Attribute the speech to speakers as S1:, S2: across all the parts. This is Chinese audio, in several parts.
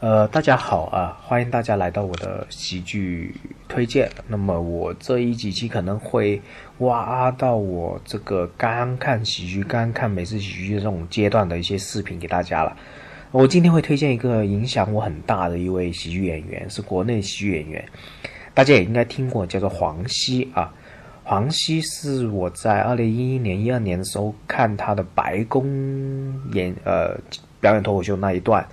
S1: 呃，大家好啊，欢迎大家来到我的喜剧推荐。那么我这一几期可能会挖到我这个刚看喜剧、刚看美式喜剧这种阶段的一些视频给大家了。我今天会推荐一个影响我很大的一位喜剧演员，是国内喜剧演员，大家也应该听过，叫做黄西啊。黄西是我在二零一一年、一二年的时候看他的白宫演呃表演脱口秀那一段。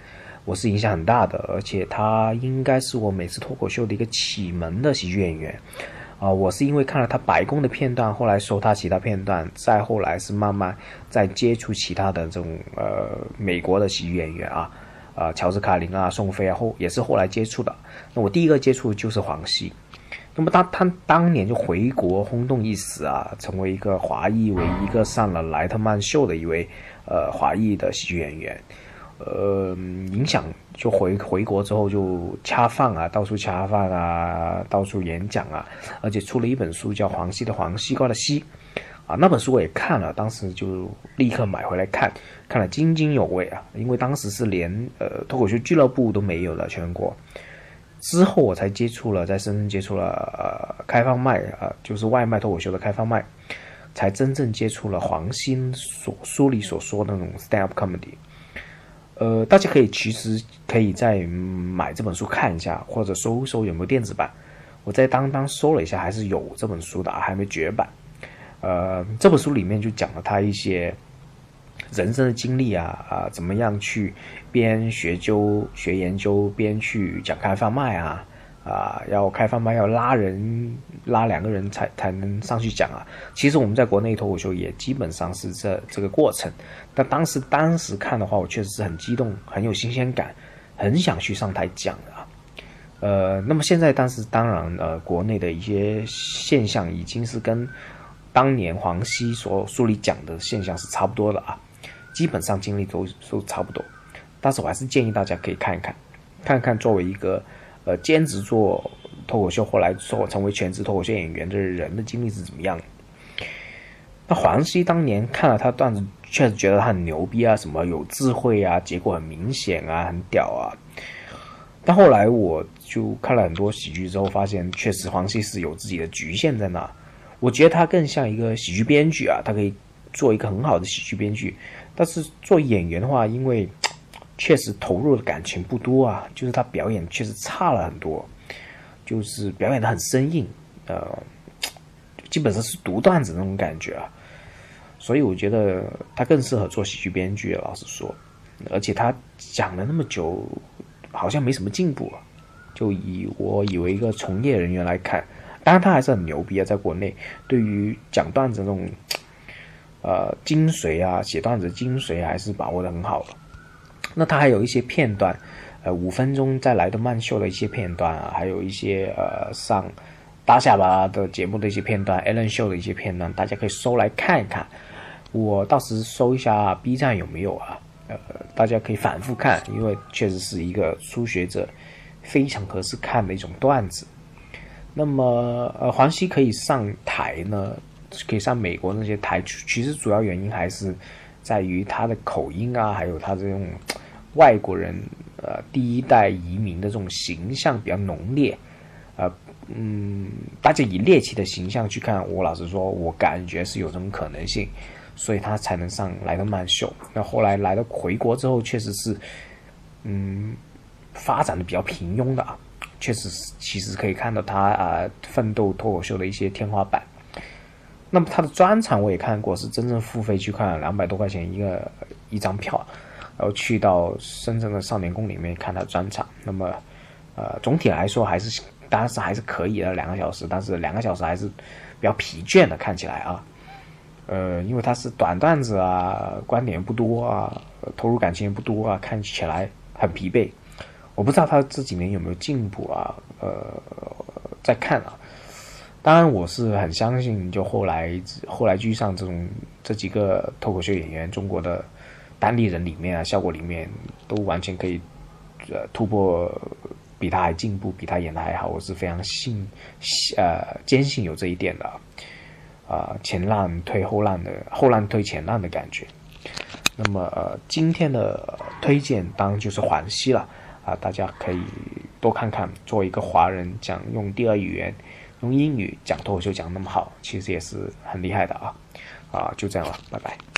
S1: 我是影响很大的，而且他应该是我每次脱口秀的一个启蒙的喜剧演员，啊，我是因为看了他白宫的片段，后来搜他其他片段，再后来是慢慢在接触其他的这种呃美国的喜剧演员啊，啊，乔治卡林啊，宋飞啊，后也是后来接触的。那我第一个接触就是黄西，那么他他当年就回国轰动一时啊，成为一个华裔唯一一个上了莱特曼秀的一位呃华裔的喜剧演员。呃，影响就回回国之后就恰饭啊，到处恰饭啊，到处演讲啊，而且出了一本书叫《黄西的黄西瓜的西》，啊，那本书我也看了，当时就立刻买回来看，看了津津有味啊，因为当时是连呃脱口秀俱乐部都没有了全国，之后我才接触了，在深圳接触了呃开放麦啊，就是外卖脱口秀的开放麦，才真正接触了黄西所书里所说的那种 stand up comedy。呃，大家可以其实可以再买这本书看一下，或者搜搜有没有电子版。我在当当搜了一下，还是有这本书的，还没绝版。呃，这本书里面就讲了他一些人生的经历啊啊，怎么样去边学究学研究边去讲开贩卖啊。啊，要开放麦，要拉人，拉两个人才才能上去讲啊。其实我们在国内脱口秀也基本上是这这个过程。但当时当时看的话，我确实是很激动，很有新鲜感，很想去上台讲啊。呃，那么现在当时当然呃，国内的一些现象已经是跟当年黄西所书里讲的现象是差不多的啊，基本上经历都都差不多。但是我还是建议大家可以看一看，看看作为一个。呃，兼职做脱口秀，后来做成为全职脱口秀演员的人的经历是怎么样？那黄西当年看了他段子，确实觉得他很牛逼啊，什么有智慧啊，结果很明显啊，很屌啊。但后来我就看了很多喜剧之后，发现确实黄西是有自己的局限在那。我觉得他更像一个喜剧编剧啊，他可以做一个很好的喜剧编剧，但是做演员的话，因为。确实投入的感情不多啊，就是他表演确实差了很多，就是表演的很生硬，呃，基本上是读段子那种感觉啊，所以我觉得他更适合做喜剧编剧。老实说，而且他讲了那么久，好像没什么进步啊。就以我以为一个从业人员来看，当然他还是很牛逼啊，在国内对于讲段子那种，呃，精髓啊，写段子精髓还是把握的很好的。那他还有一些片段，呃，五分钟再来的慢秀的一些片段啊，还有一些呃上大下巴的节目的一些片段，Allen 秀的一些片段，大家可以搜来看一看。我到时搜一下 B 站有没有啊？呃，大家可以反复看，因为确实是一个初学者非常合适看的一种段子。那么，呃，黄西可以上台呢，可以上美国那些台，其实主要原因还是在于他的口音啊，还有他这种。外国人，呃，第一代移民的这种形象比较浓烈，呃，嗯，大家以猎奇的形象去看，我老实说，我感觉是有这种可能性，所以他才能上来的曼秀。那后来来到回国之后，确实是，嗯，发展的比较平庸的啊，确实是，其实可以看到他啊奋斗脱口秀的一些天花板。那么他的专场我也看过，是真正付费去看，两百多块钱一个一张票。然后去到深圳的少年宫里面看他专场，那么，呃，总体来说还是，当时还是可以的，两个小时，但是两个小时还是比较疲倦的，看起来啊，呃，因为他是短段子啊，观点不多啊，投入感情也不多啊，看起来很疲惫。我不知道他这几年有没有进步啊，呃，在看啊，当然我是很相信，就后来后来居上这种这几个脱口秀演员，中国的。单立人里面啊，效果里面都完全可以，呃，突破比他还进步，比他演的还好，我是非常信，呃，坚信有这一点的，啊，前浪推后浪的，后浪推前浪的感觉。那么，呃，今天的推荐当然就是黄西了，啊，大家可以多看看。作为一个华人，讲用第二语言，用英语讲脱口秀讲那么好，其实也是很厉害的啊！啊，就这样了，拜拜。